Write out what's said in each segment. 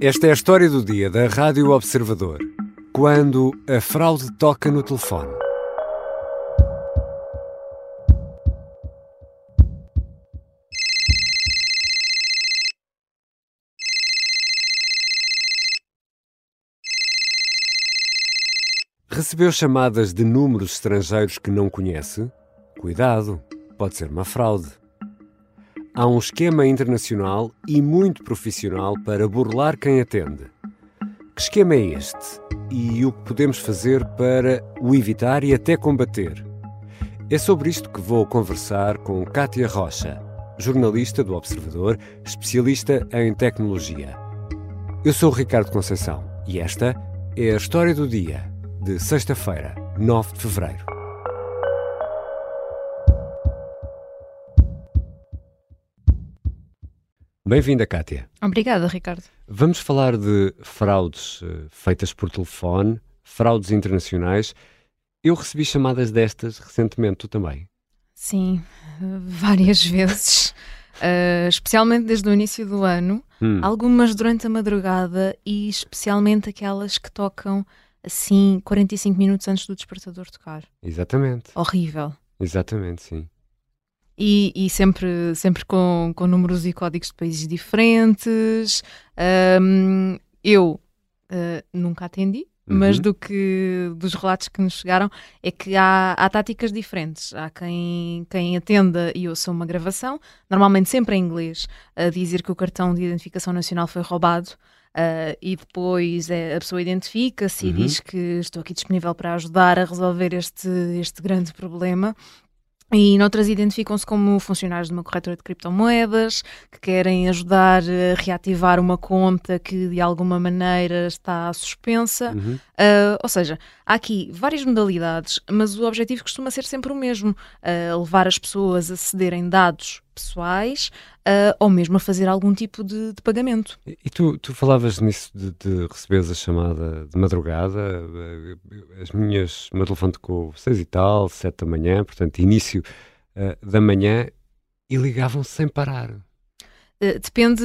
Esta é a história do dia da Rádio Observador. Quando a fraude toca no telefone. Recebeu chamadas de números estrangeiros que não conhece? Cuidado, pode ser uma fraude. Há um esquema internacional e muito profissional para burlar quem atende. Que esquema é este? E o que podemos fazer para o evitar e até combater? É sobre isto que vou conversar com Kátia Rocha, jornalista do Observador, especialista em tecnologia. Eu sou Ricardo Conceição e esta é a história do dia de sexta-feira, 9 de fevereiro. Bem-vinda, Kátia. Obrigada, Ricardo. Vamos falar de fraudes uh, feitas por telefone, fraudes internacionais. Eu recebi chamadas destas recentemente, tu também? Sim, várias vezes. Uh, especialmente desde o início do ano, hum. algumas durante a madrugada e especialmente aquelas que tocam assim 45 minutos antes do despertador tocar. Exatamente. Horrível. Exatamente, sim. E, e, sempre, sempre com, com números e códigos de países diferentes. Um, eu uh, nunca atendi, uhum. mas do que dos relatos que nos chegaram é que há, há táticas diferentes. Há quem, quem atenda e ouça uma gravação, normalmente sempre em inglês, a dizer que o cartão de identificação nacional foi roubado. Uh, e depois é, a pessoa identifica-se uhum. e diz que estou aqui disponível para ajudar a resolver este, este grande problema. E noutras identificam-se como funcionários de uma corretora de criptomoedas que querem ajudar a reativar uma conta que de alguma maneira está suspensa. Uhum. Uh, ou seja, há aqui várias modalidades, mas o objetivo costuma ser sempre o mesmo: uh, levar as pessoas a cederem dados pessoais uh, ou mesmo a fazer algum tipo de, de pagamento. E, tu, tu, falavas nisso de, de receberes a chamada de madrugada, uh, as minhas, o meu telefone tocou seis e tal, sete da manhã, portanto, início uh, da manhã, e ligavam sem parar. Depende,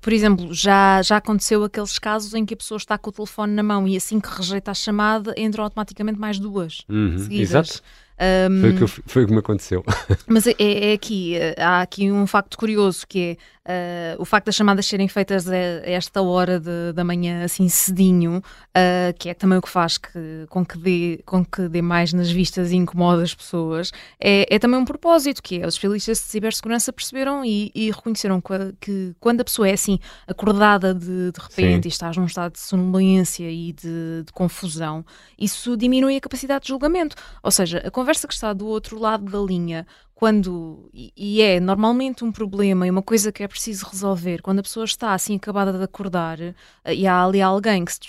por exemplo, já, já aconteceu aqueles casos em que a pessoa está com o telefone na mão e assim que rejeita a chamada entram automaticamente mais duas uhum, seguidas. Exato. Um, foi, o que eu, foi o que me aconteceu. Mas é, é, aqui, há aqui um facto curioso que é Uh, o facto das chamadas serem feitas a, esta hora de, da manhã, assim cedinho, uh, que é também o que faz que, com, que dê, com que dê mais nas vistas e incomoda as pessoas, é, é também um propósito, que é os especialistas de cibersegurança perceberam e, e reconheceram que, que, quando a pessoa é assim acordada de, de repente Sim. e estás num estado de sonolência e de, de confusão, isso diminui a capacidade de julgamento. Ou seja, a conversa que está do outro lado da linha quando, e é normalmente um problema e uma coisa que é preciso resolver, quando a pessoa está assim acabada de acordar eh, e há ali alguém que se,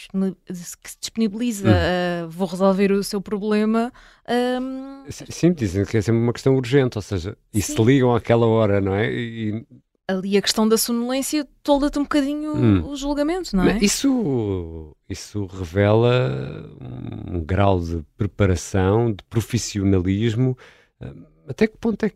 disponibiliza a vou resolver o seu problema. Um... Sim, dizem que é sempre uma questão urgente, ou seja, e Sim. se ligam àquela hora, não é? E... Ali a questão da sonolência tolda-te um bocadinho hum. o julgamento, não é? Isso, isso revela um grau de preparação, de profissionalismo até que ponto é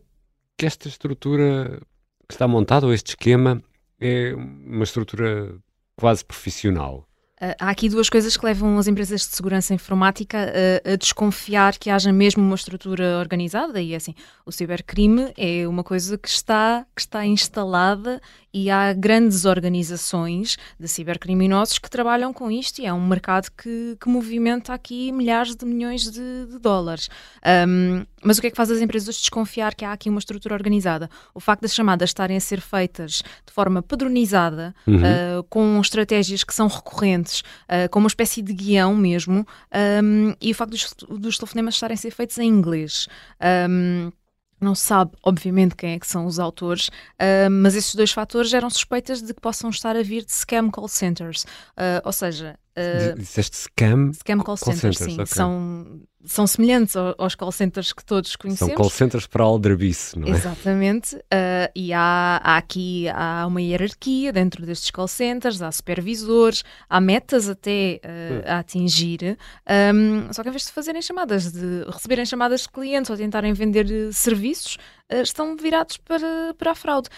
que esta estrutura que está montada, ou este esquema, é uma estrutura quase profissional? Uh, há aqui duas coisas que levam as empresas de segurança informática a, a, desconfiar que haja mesmo uma estrutura organizada e é assim, o cibercrime é uma coisa que está, que está instalada e há grandes organizações de cibercriminosos que trabalham com isto e é um mercado que, que movimenta aqui milhares de milhões de, de dólares. Um, mas o que é que faz as empresas desconfiar que há aqui uma estrutura organizada? O facto das chamadas estarem a ser feitas de forma padronizada, uhum. uh, com estratégias que são recorrentes, uh, com uma espécie de guião mesmo, um, e o facto dos, dos telefonemas estarem a ser feitos em inglês. Um, não se sabe, obviamente, quem é que são os autores, uh, mas esses dois fatores geram suspeitas de que possam estar a vir de scam call centers. Uh, ou seja, Uh, Disseste scam? Scam call, call centers, centers, sim. Okay. São, são semelhantes aos call centers que todos conhecemos. São call centers para aldrabice, não é? Exatamente. Uh, e há, há, aqui há uma hierarquia dentro destes call centers, há supervisores, há metas até uh, a atingir. Um, só que em vez de fazerem chamadas, de receberem chamadas de clientes ou tentarem vender serviços, uh, estão virados para, para a fraude.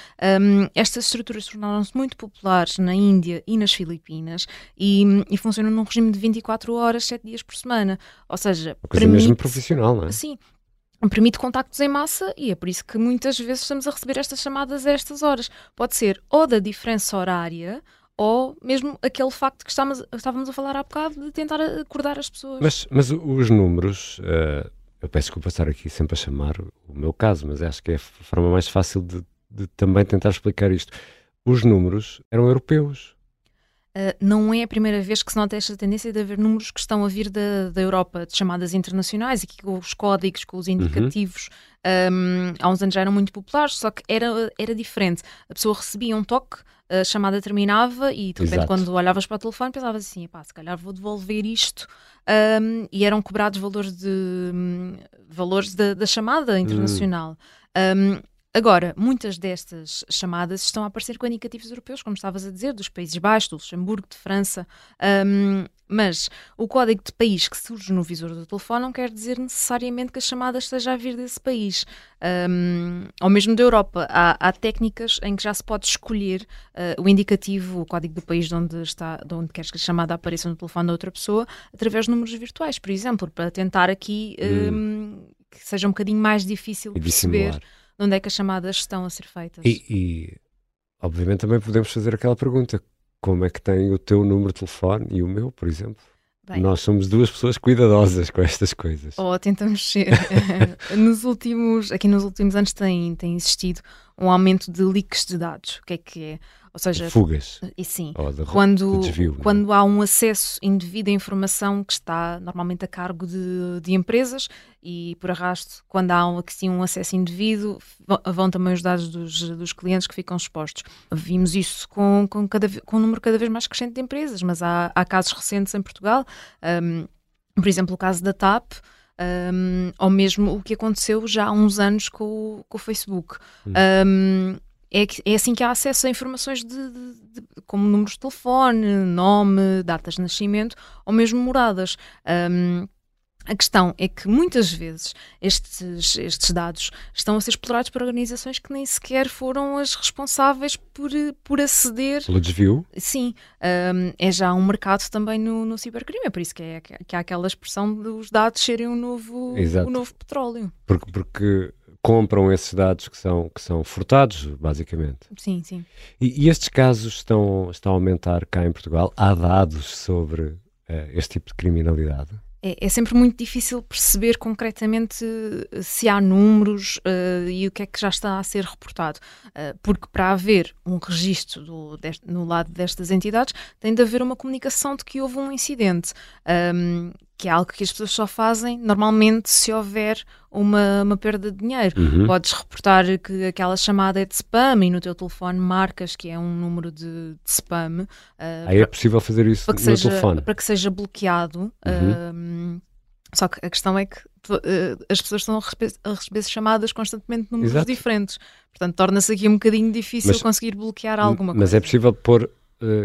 Um, estas estruturas tornaram-se muito populares na Índia e nas Filipinas e, e, funcionam num regime de 24 horas, 7 dias por semana. Ou seja, Uma coisa permite, mesmo profissional, não é? Sim, permite contactos em massa e é por isso que muitas vezes estamos a receber estas chamadas a estas horas. Pode ser ou da diferença horária ou mesmo aquele facto que estávamos, estávamos a falar há bocado de tentar acordar as pessoas. Mas, mas os números, uh, eu peço que estar aqui sempre a chamar o meu caso, mas acho que é a forma mais fácil de, de também tentar explicar isto. Os números eram europeus. Uh, não é a primeira vez que se nota esta tendência de haver números que estão a vir da, da Europa, de chamadas internacionais, e que com os códigos, com os uhum. indicativos, uhum. um, há uns anos já eram muito populares, só que era, era diferente. A pessoa recebia um toque, a chamada terminava e de repente, Exato. quando olhavas para o telefone, pensavas assim: pá, se calhar vou devolver isto. Um, e eram cobrados valores, de, um, valores da, da chamada internacional. Hum. Agora, muitas destas chamadas estão a aparecer com indicativos europeus, como estavas a dizer, dos Países Baixos, do Luxemburgo, de França, um, mas o código de país que surge no visor do telefone não quer dizer necessariamente que a chamada esteja a vir desse país, um, ou mesmo da Europa. Há, há, técnicas em que já se pode escolher uh, o indicativo, o código do país de onde, está, de onde queres que a chamada apareça no telefone da outra pessoa, através de números virtuais, por exemplo, para tentar aqui um, hum. que seja um bocadinho mais difícil perceber. Dissimular onde é que as chamadas estão a ser feitas. E, e, obviamente também podemos fazer aquela pergunta: como é que tem o teu número de telefone e o meu, por exemplo? Bem, Nós somos duas pessoas cuidadosas com estas coisas. Ou tentamos ser. nos últimos, aqui nos últimos anos tem, tem existido um aumento de leaks de dados. O que é que é? Ou seja, fugas. E sim, de, quando, de desvio, é? quando há um acesso indevido à informação que está normalmente a cargo de, de empresas e por arrasto, quando há um, sim, um acesso indevido, vão também os dados dos, dos clientes que ficam expostos. Vimos isso com, com, cada, com um número cada vez mais crescente de empresas, mas há, há casos recentes em Portugal, um, por exemplo, o caso da TAP. Um, ou mesmo o que aconteceu já há uns anos com o, com o Facebook. Hum. Um, é, é assim que há acesso a informações de, de, de, como números de telefone, nome, datas de nascimento ou mesmo moradas. Um, a questão é que muitas vezes estes, estes dados estão a ser explorados por organizações que nem sequer foram as responsáveis por, por aceder. Pelo desvio? Sim, um, é já um mercado também no, no cibercrime, é por isso que, é, que há aquela expressão dos dados serem o novo, o novo petróleo. Porque, porque compram esses dados que são, que são furtados, basicamente. Sim, sim. E, e estes casos estão, estão a aumentar cá em Portugal? Há dados sobre uh, este tipo de criminalidade? É, é, sempre muito difícil perceber concretamente eh, se há números uh, e o que é que já está a ser reportado, uh, porque para haver um registro do, deste, no lado destas entidades tem de haver uma comunicação de que houve um incidente. Um, que é algo que as pessoas só fazem normalmente se houver uma, uma perda de dinheiro. Uhum. Podes reportar que aquela chamada é de spam e no teu telefone marcas que é um número de, de spam. Uh, Aí é possível fazer isso no seja, telefone. Para que seja bloqueado. Uhum. Uh, só que a questão é que uh, as pessoas estão a receber, a receber, chamadas constantemente de números Exato. diferentes. Portanto, torna-se aqui um bocadinho difícil mas, conseguir bloquear alguma mas coisa. Mas é possível pôr,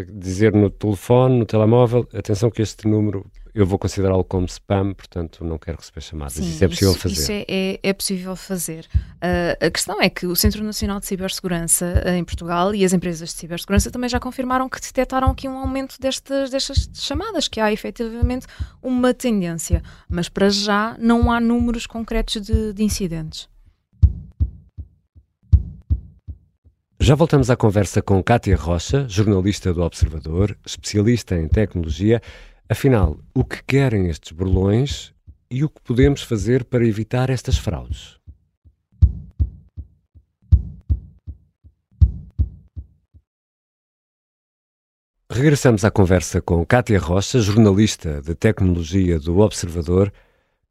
dizer no telefone, no telemóvel, atenção que este número eu vou considerá-lo como spam, portanto não quero receber chamadas. Sim, isso é possível isso, fazer. Isso é, é, é possível fazer. Uh, a questão é que o Centro Nacional de Cibersegurança uh, em Portugal e as empresas de cibersegurança também já confirmaram que detectaram aqui um aumento destas, destas chamadas, que há efetivamente uma tendência. Mas para já não há números concretos de, de incidentes. Já voltamos à conversa com Kátia Rocha, jornalista do Observador, especialista em tecnologia Afinal, o que querem estes burlões e o que podemos fazer para evitar estas fraudes? Regressamos à conversa com Kátia Rocha, jornalista de tecnologia do Observador.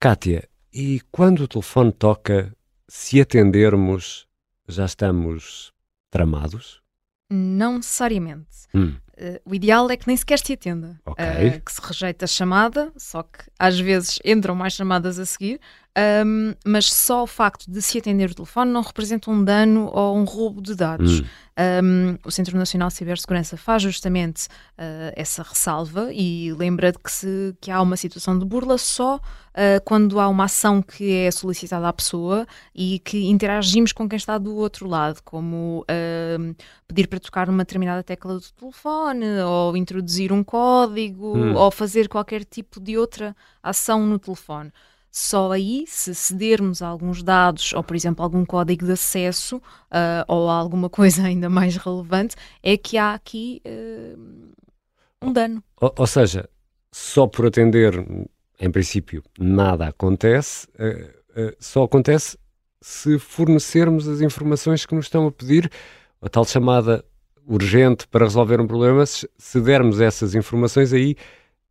Kátia, e quando o telefone toca, se atendermos, já estamos tramados? Não necessariamente. Hum. Uh, o ideal é que nem sequer se atenda. Okay. Uh, que se rejeita a chamada, só que às vezes entram mais chamadas a seguir. Um, mas só o facto de se atender o telefone não representa um dano ou um roubo de dados. Hum. Um, o Centro Nacional de Cibersegurança faz justamente uh, essa ressalva e lembra de que, se, que há uma situação de burla só uh, quando há uma ação que é solicitada à pessoa e que interagimos com quem está do outro lado, como uh, pedir para tocar uma determinada tecla do telefone, ou introduzir um código, hum. ou fazer qualquer tipo de outra ação no telefone. Só aí, se cedermos alguns dados, ou por exemplo algum código de acesso, uh, ou alguma coisa ainda mais relevante, é que há aqui uh, um dano. Ou, ou, seja, só por atender, em princípio, nada acontece, uh, só acontece se fornecermos as informações que nos estão a pedir, a tal chamada urgente para resolver um problema, se, dermos essas informações aí,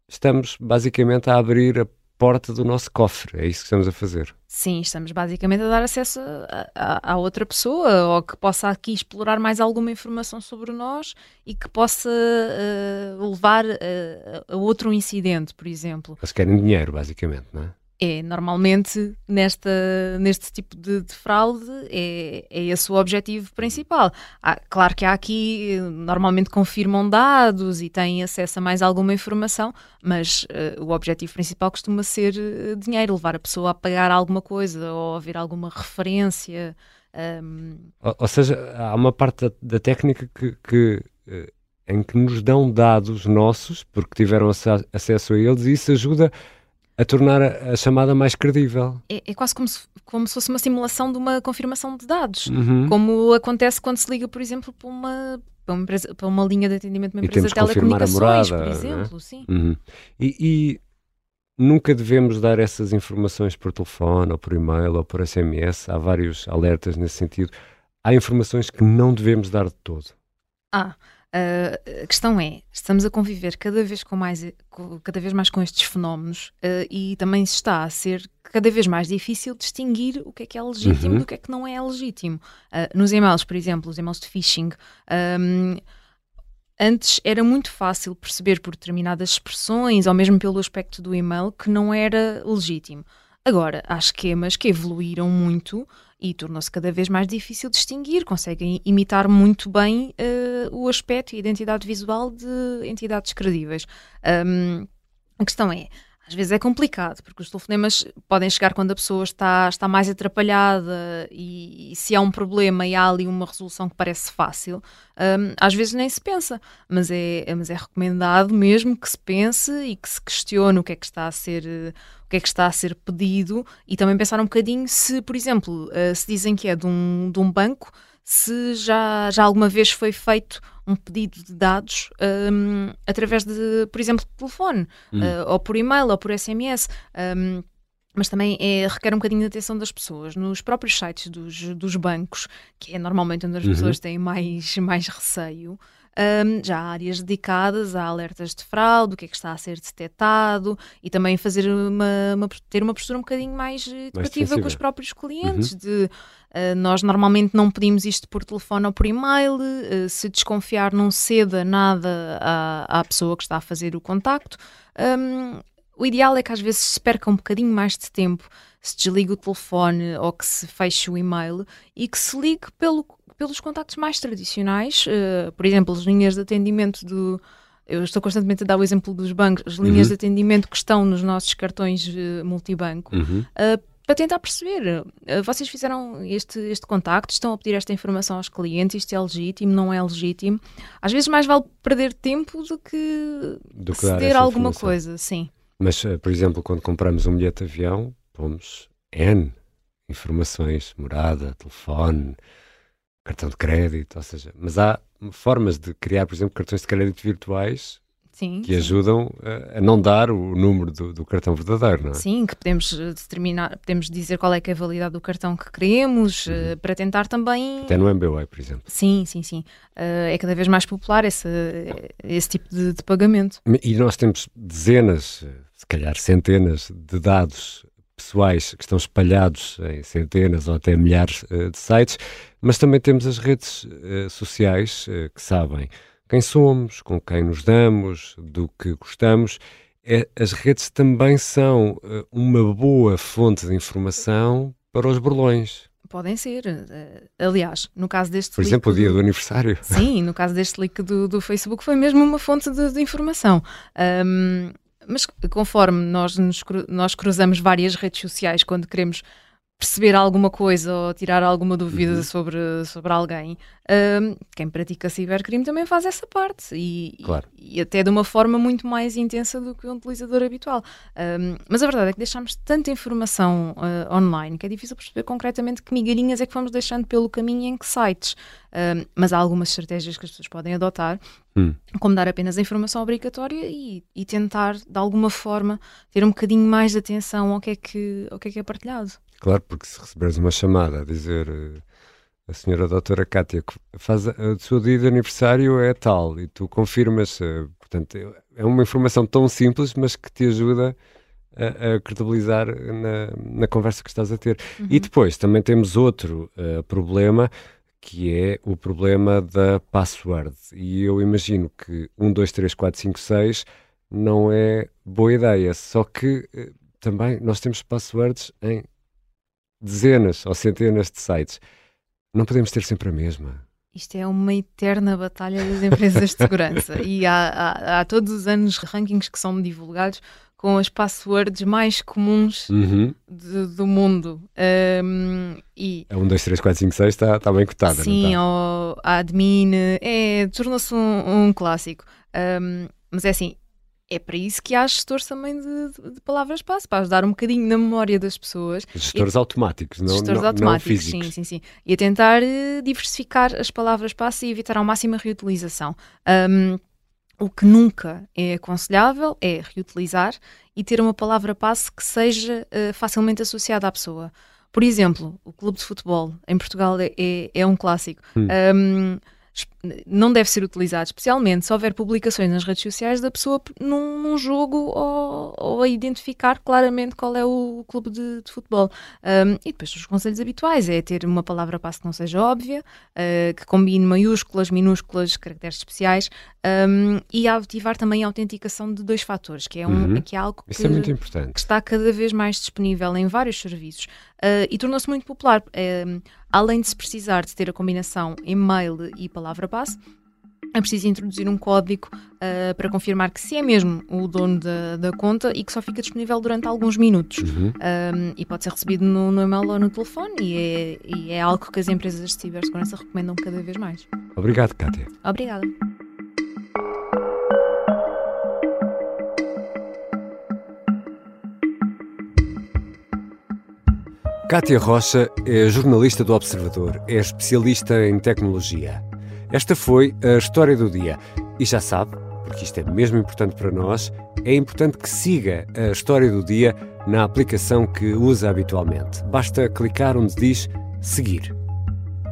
estamos basicamente a abrir a porta do nosso cofre. É isso que estamos a fazer. Sim, estamos basicamente a dar acesso a, a, a, outra pessoa ou que possa aqui explorar mais alguma informação sobre nós e que possa uh, levar uh, a outro incidente, por exemplo. Eles querem dinheiro, basicamente, não é? É, normalmente, nesta, neste tipo de, de fraude, é, é esse o objetivo principal. Há, claro que há aqui, normalmente confirmam dados e têm acesso a mais alguma informação, mas uh, o objetivo principal costuma ser uh, dinheiro, levar a pessoa a pagar alguma coisa ou haver alguma referência. Um... Ou, ou, seja, há uma parte da, da técnica que, que uh, em que nos dão dados nossos, porque tiveram acesso a eles, e isso ajuda a tornar a, chamada mais credível. É, é quase como se, como se, fosse uma simulação de uma confirmação de dados, uhum. como acontece quando se liga, por exemplo, para uma, para uma, empresa, para uma linha de atendimento de uma empresa de telecomunicações, morada, por é? exemplo. Sim. Uhum. E, e, nunca devemos dar essas informações por telefone, ou por e-mail, ou por SMS. Há vários alertas nesse sentido. Há informações que não devemos dar de todo. Ah, Uh, a questão é, estamos a conviver cada vez, com mais, cada vez mais com estes fenómenos uh, e também está a ser cada vez mais difícil distinguir o que é que é legítimo uhum. do que é que não é legítimo. Uh, nos e-mails, por exemplo, os e-mails de phishing, um, antes era muito fácil perceber por determinadas expressões ou mesmo pelo aspecto do e-mail que não era legítimo. Agora, há esquemas que evoluíram muito e tornou-se cada vez mais difícil distinguir, conseguem imitar muito bem uh, o aspecto e a identidade visual de entidades credíveis. Um, a questão é, às vezes é complicado, porque os telefonemas podem chegar quando a pessoa está, está mais atrapalhada e, e se há um problema e há ali uma resolução que parece fácil, um, às vezes nem se pensa, mas é, mas é recomendado mesmo que se pense e que se questione o que é que está a ser o que é que está a ser pedido e também pensar um bocadinho se, por exemplo, uh, se dizem que é de um, de um banco, se já, já alguma vez foi feito um pedido de dados um, através de, por exemplo, de telefone, hum. uh, ou por e-mail, ou por SMS. Um, mas também é, requer um bocadinho de atenção das pessoas. Nos próprios sites dos, dos bancos, que é normalmente onde as uhum. pessoas têm mais, mais receio, um, já há áreas dedicadas a alertas de fraude, o que é que está a ser detectado e também fazer uma, uma ter uma postura um bocadinho mais educativa com os próprios clientes. Uhum. De uh, nós normalmente não pedimos isto por telefone ou por e-mail, uh, se desconfiar, não ceda nada à, à pessoa que está a fazer o contacto. Um, o ideal é que às vezes se perca um bocadinho mais de tempo, se desligue o telefone ou que se feche o e-mail e que se ligue pelo pelos contactos mais tradicionais, uh, por exemplo, as linhas de atendimento do. Eu estou constantemente a dar o exemplo dos bancos, as linhas uhum. de atendimento que estão nos nossos cartões uh, multibanco, uhum. uh, para tentar perceber. vocês fizeram este, este contacto, estão a pedir esta informação aos clientes, isto é legítimo, não é legítimo. Às vezes mais vale perder tempo do que, do que ceder alguma informação. coisa, sim. Mas, por exemplo, quando compramos um bilhete de avião, pomos N informações, morada, telefone, cartão de crédito, ou seja, mas há formas de criar, por exemplo, cartões de crédito virtuais sim, que sim. ajudam a, a, não dar o número do, do, cartão verdadeiro, não é? Sim, que podemos eh, determinar, podemos dizer qual é que é a validade do cartão que queremos, uhum. uh, para tentar também... Até no MBWay, por exemplo. Sim, sim, sim. Uh, é cada vez mais popular esse, esse tipo de, de pagamento. E nós temos dezenas, se calhar centenas de dados pessoais que estão espalhados em centenas ou até milhares uh, de sites, mas também temos as redes uh, sociais uh, que sabem quem somos, com quem nos damos, do que gostamos é, as redes também são uma boa fonte de informação para os burlões. Podem ser. Aliás, no caso deste. Por exemplo, o dia do aniversário. Sim, no caso deste leak do, do Facebook foi mesmo uma fonte de, de informação. Um, mas conforme nós, nos, nós cruzamos várias redes sociais quando queremos perceber alguma coisa ou tirar alguma dúvida uhum. sobre, sobre alguém, um, quem pratica cibercrime também faz essa parte e, claro. e, e, até de uma forma muito mais intensa do que um utilizador habitual. Um, mas a verdade é que deixamos tanta informação uh, online que é difícil perceber concretamente que migalhinhas é que vamos deixando pelo caminho em que sites. Um, mas há algumas estratégias que as pessoas podem adotar, hum. como dar apenas a informação obrigatória e, e tentar, de alguma forma, ter um bocadinho mais de atenção ao que é que, ao que, é, que é partilhado. Claro, porque se receberes uma chamada a dizer uh, a senhora doutora Cátia faz a, a sua dia de aniversário é tal e tu confirmas, uh, portanto, é uma informação tão simples, mas que te ajuda a, a credibilizar na, na, conversa que estás a ter. Uhum. E depois também temos outro uh, problema que é o problema da password. E eu imagino que 1, 2, 3, 4, 5, 6 não é boa ideia. Só que também nós temos passwords em dezenas ou centenas de sites. Não podemos ter sempre a mesma. Isto é uma eterna batalha das empresas de segurança e há, há, há, todos os anos rankings que são divulgados com as passwords mais comuns uhum. de, do mundo. Um, e a 1, 2, 3, 4, 5, 6 está, está bem cotada. Sim, tá? o, a admin é, tornou-se um, um clássico. Um, mas é assim, é para isso que há gestores também de, de, palavras-passe, para ajudar um bocadinho na memória das pessoas. Gestores e, automáticos, não, gestores não, automáticos, não. Sim, sim, sim. E a tentar uh, diversificar as palavras-passe e evitar ao máximo a reutilização. Um, o que nunca é aconselhável é reutilizar e ter uma palavra-passe que seja uh, facilmente associada à pessoa. Por exemplo, o clube de futebol em Portugal é, é, é um clássico. Hum. Um, não deve ser utilizado, especialmente se houver publicações nas redes sociais da pessoa num, num jogo ou, ou, a identificar claramente qual é o clube de, de futebol. Um, e depois os conselhos habituais é ter uma palavra passe que não seja óbvia, uh, que combine maiúsculas, minúsculas, caracteres especiais um, e ativar também a autenticação de dois fatores, que é, um, uhum. que é algo que, é que, está cada vez mais disponível em vários serviços uh, e tornou-se muito popular. Uh, além de se precisar de ter a combinação e-mail e palavra-passe, é preciso introduzir um código uh, para confirmar que se é mesmo o dono da, da, conta e que só fica disponível durante alguns minutos. Uhum. Um, e pode ser recebido no, no, e-mail ou no telefone e é, e é algo que as empresas de cibersegurança recomendam cada vez mais. Obrigado, Kátia. Obrigada. Kátia Rocha é jornalista do Observador, é especialista em tecnologia. Esta foi a história do dia. E já sabe, porque isto é mesmo importante para nós, é importante que siga a história do dia na aplicação que usa habitualmente. Basta clicar onde diz seguir.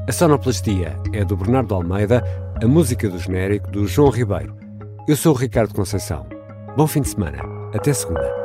A sonoplastia é do Bernardo Almeida, a música do genérico do João Ribeiro. Eu sou o Ricardo Conceição. Bom fim de semana. Até segunda.